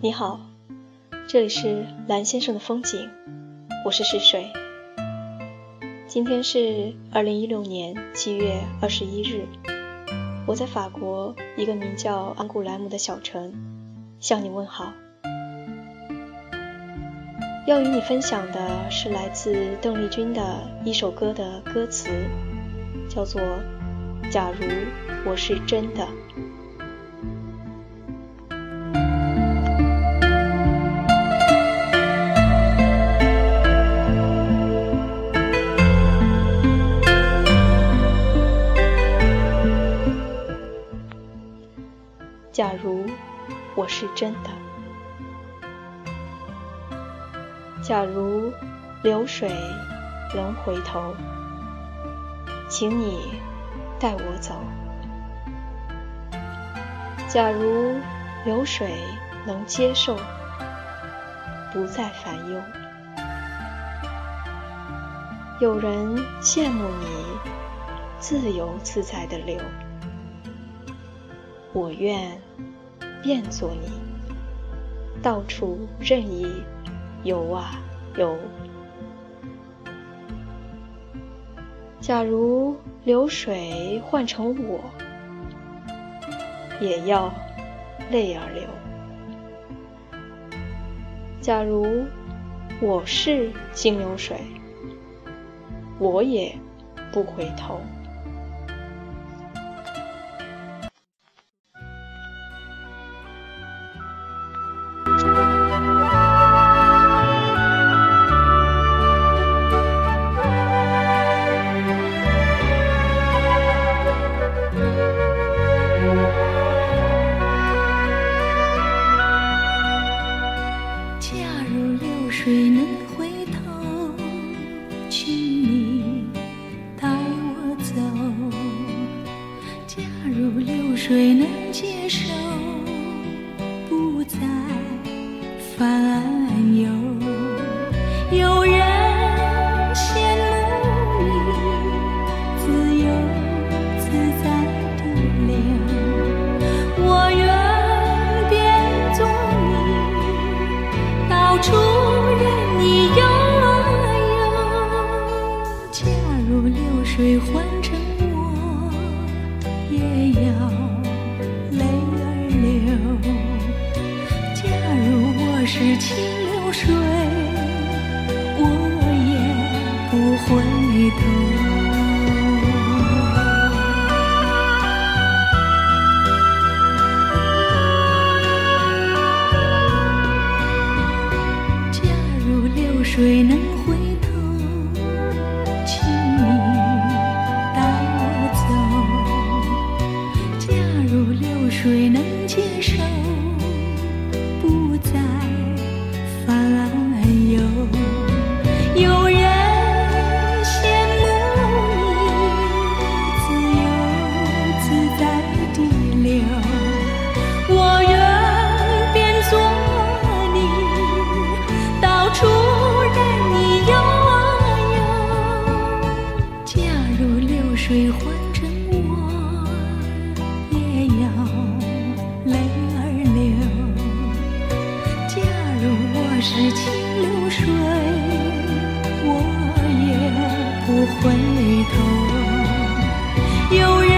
你好，这里是蓝先生的风景，我是试水。今天是二零一六年七月二十一日，我在法国一个名叫安古莱姆的小城向你问好。要与你分享的是来自邓丽君的一首歌的歌词，叫做《假如我是真的》。假如我是真的，假如流水能回头，请你带我走。假如流水能接受，不再烦忧。有人羡慕你自由自在的流。我愿变作你，到处任意游啊游。假如流水换成我，也要泪儿流。假如我是金流水，我也不回头。谁能回头？请你带我走。假如流水能接受，不再烦忧。有人羡慕你自由自在的流，我愿变做你到处。清流水，我也不回头。假如流水能回头，请你带我走。假如流水能假如流水换成我，也要泪儿流。假如我是清流水，我也不回头。有人